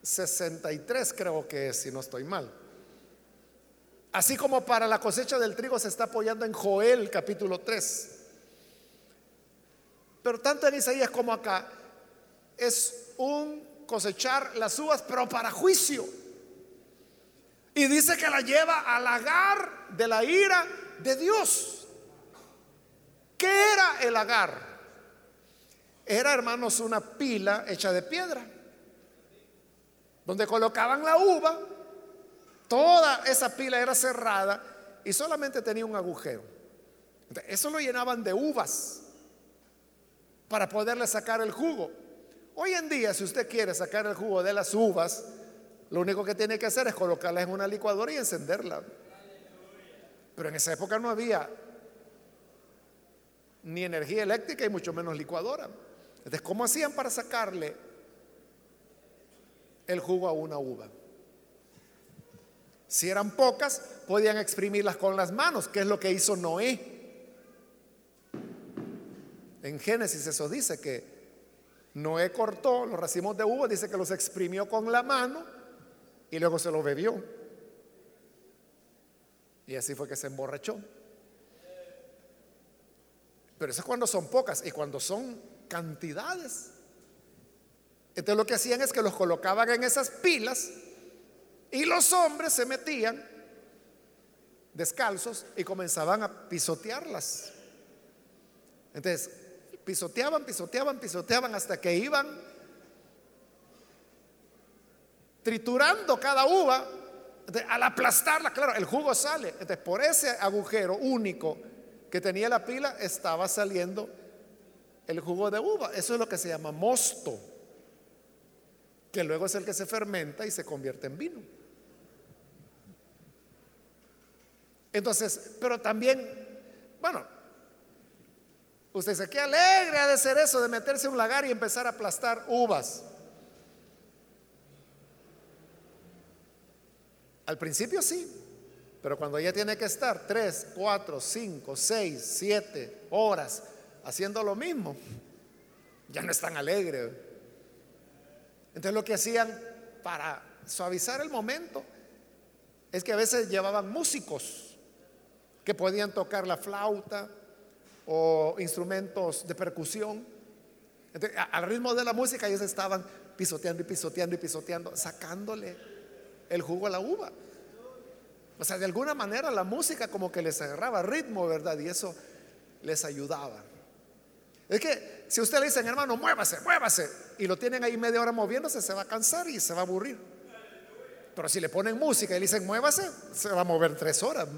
63, creo que es, si no estoy mal. Así como para la cosecha del trigo se está apoyando en Joel capítulo 3. Pero tanto en Isaías como acá es un cosechar las uvas, pero para juicio. Y dice que la lleva al lagar de la ira de Dios. ¿Qué era el lagar? Era, hermanos, una pila hecha de piedra, donde colocaban la uva Toda esa pila era cerrada y solamente tenía un agujero. Eso lo llenaban de uvas para poderle sacar el jugo. Hoy en día, si usted quiere sacar el jugo de las uvas, lo único que tiene que hacer es colocarlas en una licuadora y encenderla. Pero en esa época no había ni energía eléctrica y mucho menos licuadora. Entonces, ¿cómo hacían para sacarle el jugo a una uva? Si eran pocas, podían exprimirlas con las manos, que es lo que hizo Noé. En Génesis eso dice que Noé cortó los racimos de uva, dice que los exprimió con la mano y luego se los bebió. Y así fue que se emborrachó. Pero eso es cuando son pocas y cuando son cantidades. Entonces lo que hacían es que los colocaban en esas pilas y los hombres se metían descalzos y comenzaban a pisotearlas. Entonces, pisoteaban, pisoteaban, pisoteaban hasta que iban triturando cada uva al aplastarla, claro, el jugo sale. Entonces, por ese agujero único que tenía la pila, estaba saliendo el jugo de uva. Eso es lo que se llama mosto, que luego es el que se fermenta y se convierte en vino. Entonces, pero también, bueno, usted dice, qué alegre ha de ser eso de meterse en un lagar y empezar a aplastar uvas. Al principio sí, pero cuando ella tiene que estar tres, cuatro, cinco, seis, siete horas haciendo lo mismo, ya no es tan alegre. Entonces lo que hacían para suavizar el momento es que a veces llevaban músicos que podían tocar la flauta o instrumentos de percusión. al ritmo de la música ellos estaban pisoteando y pisoteando y pisoteando, sacándole el jugo a la uva. O sea, de alguna manera la música como que les agarraba ritmo, ¿verdad? Y eso les ayudaba. Es que si usted le dicen, hermano, muévase, muévase, y lo tienen ahí media hora moviéndose, se va a cansar y se va a aburrir. Pero si le ponen música y le dicen, muévase, se va a mover tres horas.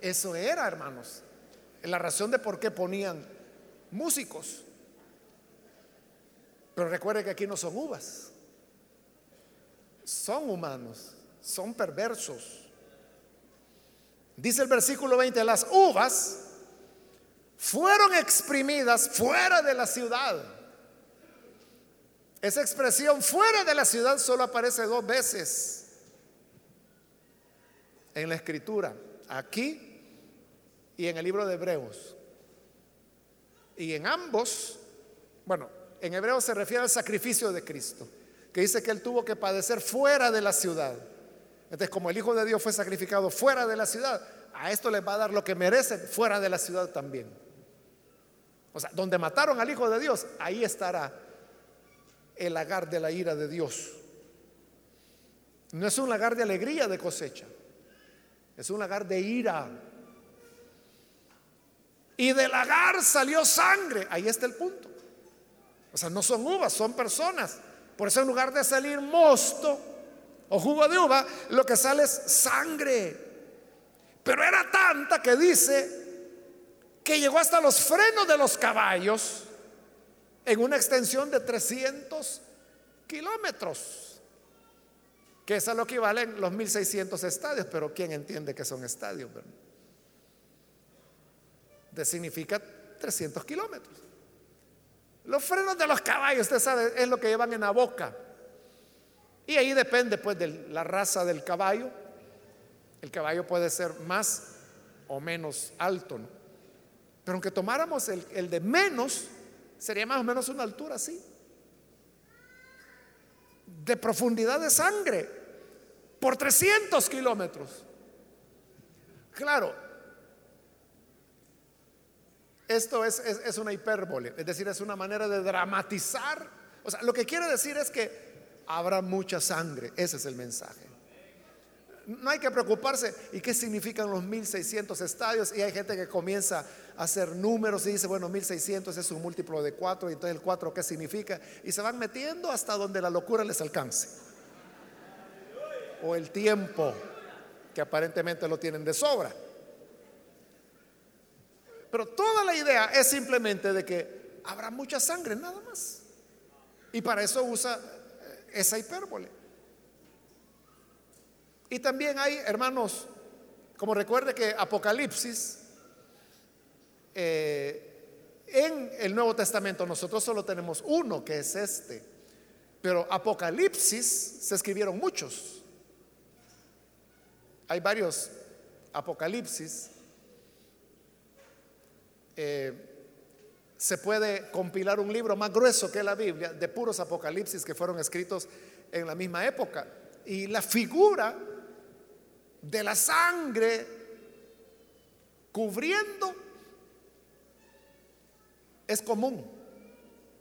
Eso era, hermanos, la razón de por qué ponían músicos. Pero recuerde que aquí no son uvas son humanos, son perversos. Dice el versículo 20, las uvas fueron exprimidas fuera de la ciudad. Esa expresión fuera de la ciudad solo aparece dos veces en la escritura, aquí y en el libro de Hebreos. Y en ambos, bueno, en Hebreos se refiere al sacrificio de Cristo que dice que él tuvo que padecer fuera de la ciudad. Entonces, como el Hijo de Dios fue sacrificado fuera de la ciudad, a esto les va a dar lo que merece fuera de la ciudad también. O sea, donde mataron al Hijo de Dios, ahí estará el lagar de la ira de Dios. No es un lagar de alegría de cosecha, es un lagar de ira. Y del lagar salió sangre, ahí está el punto. O sea, no son uvas, son personas. Por eso en lugar de salir mosto o jugo de uva, lo que sale es sangre. Pero era tanta que dice que llegó hasta los frenos de los caballos en una extensión de 300 kilómetros, que es lo que valen los 1600 estadios, pero ¿quién entiende que son estadios? De significa 300 kilómetros. Los frenos de los caballos, usted sabe, es lo que llevan en la boca. Y ahí depende pues de la raza del caballo. El caballo puede ser más o menos alto. Pero aunque tomáramos el, el de menos, sería más o menos una altura así. De profundidad de sangre. Por 300 kilómetros. Claro, esto es, una hipérbole, es decir, es una manera de dramatizar. O sea, lo que quiere decir es que habrá mucha sangre, ese es el mensaje. No hay que preocuparse. ¿Y qué significan los 1600 estadios? Y hay gente que comienza a hacer números y dice, bueno, 1600 es un múltiplo de 4, y entonces el 4, ¿qué significa? Y se van metiendo hasta donde la locura les alcance. O el tiempo, que aparentemente lo tienen de sobra. Pero toda la idea es simplemente de que habrá mucha sangre, nada más. Y para eso usa eh, esa hipérbole. Y también hay, hermanos, como recuerde que Apocalipsis, eh, en el Nuevo Testamento nosotros solo tenemos uno, que es este. Pero Apocalipsis se escribieron muchos. Hay varios Apocalipsis. Eh, se puede compilar un libro más grueso que la Biblia de puros apocalipsis que fueron escritos en la misma época. Y la figura de la sangre cubriendo es común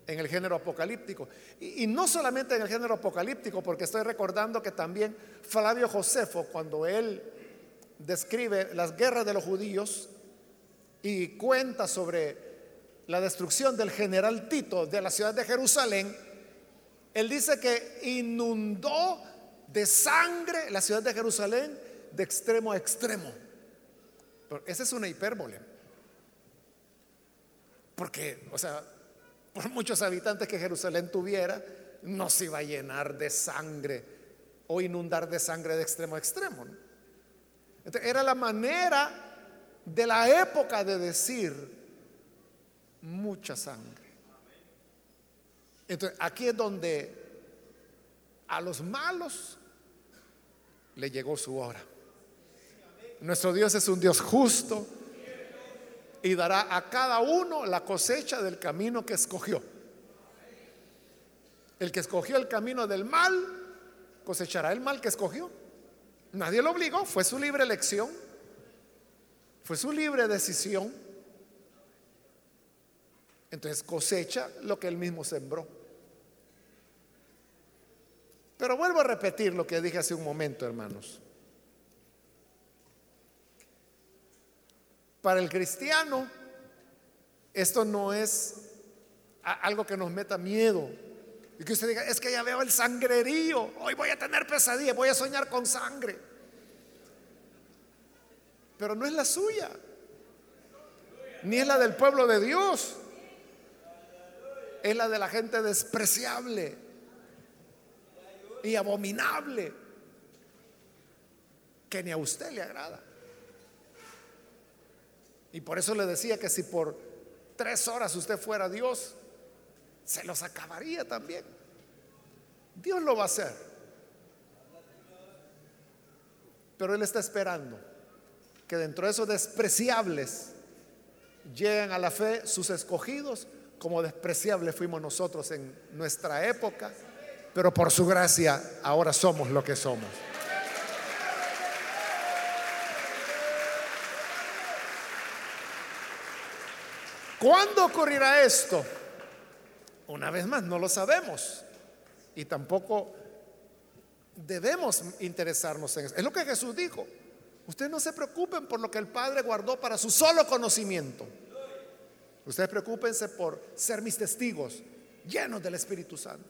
en el género apocalíptico. Y, no solamente en el género apocalíptico, porque estoy recordando que también Flavio Josefo, cuando él describe las guerras de los judíos, y cuenta sobre la destrucción del general Tito de la ciudad de Jerusalén, él dice que inundó de sangre la ciudad de Jerusalén de extremo a extremo. Pero esa es una hipérbole. Porque, o sea, por muchos habitantes que Jerusalén tuviera, no se iba a llenar de sangre o inundar de sangre de extremo a extremo. era la manera de la época de decir mucha sangre. Entonces, aquí es donde a los malos le llegó su hora. Nuestro Dios es un Dios justo y dará a cada uno la cosecha del camino que escogió. El que escogió el camino del mal, cosechará el mal que escogió. Nadie lo obligó, fue su libre elección. Fue su libre decisión. Entonces cosecha lo que él mismo sembró. Pero vuelvo a repetir lo que dije hace un momento, hermanos. Para el cristiano, esto no es algo que nos meta miedo. Y que usted diga, es que ya veo el sangrerío, hoy voy a tener pesadilla, voy a soñar con sangre pero no es la suya, ni es la del pueblo de Dios, es la de la gente despreciable y abominable, que ni a usted le agrada. Y por eso le decía que si por tres horas usted fuera Dios, se los acabaría también. Dios lo va a hacer. Pero Él está esperando que dentro de esos despreciables llegan a la fe sus escogidos, como despreciables fuimos nosotros en nuestra época, pero por su gracia ahora somos lo que somos. ¿Cuándo ocurrirá esto? Una vez más, no lo sabemos y tampoco debemos interesarnos en eso. Es lo que Jesús dijo. Ustedes no se preocupen por lo que el Padre guardó para su solo conocimiento. Ustedes preocúpense por ser mis testigos, llenos del Espíritu Santo.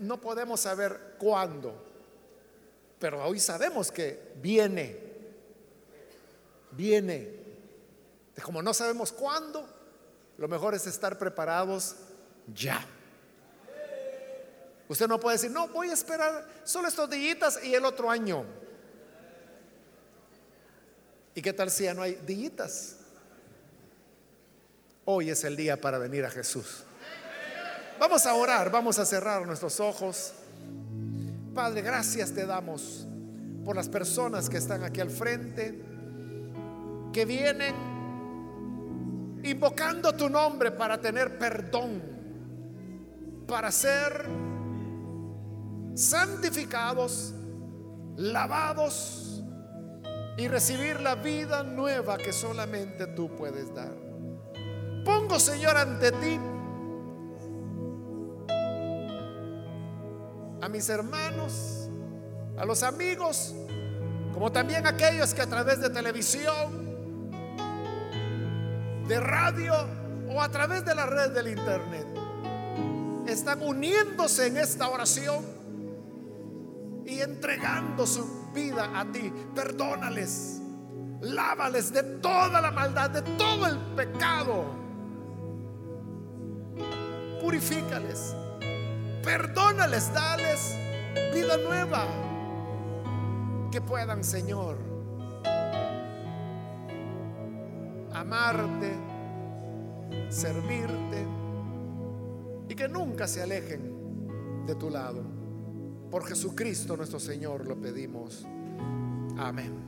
no podemos saber cuándo, pero hoy sabemos que viene, viene. Como no sabemos cuándo, lo mejor es estar preparados ya. Usted no puede decir, no, voy a esperar solo estos días y el otro año. ¿Y qué tal si ya no hay dillitas? Hoy es el día para venir a Jesús. Vamos a orar, vamos a cerrar nuestros ojos. Padre, gracias te damos por las personas que están aquí al frente, que vienen invocando tu nombre para tener perdón, para ser santificados, lavados y recibir la vida nueva que solamente tú puedes dar. Pongo, Señor, ante ti a mis hermanos, a los amigos, como también aquellos que a través de televisión, de radio o a través de la red del internet están uniéndose en esta oración y entregando su vida a ti. Perdónales. Lávales de toda la maldad, de todo el pecado. Purifícales. Perdónales, dales vida nueva. Que puedan, Señor, amarte, servirte y que nunca se alejen de tu lado. Por Jesucristo nuestro Señor lo pedimos. Amén.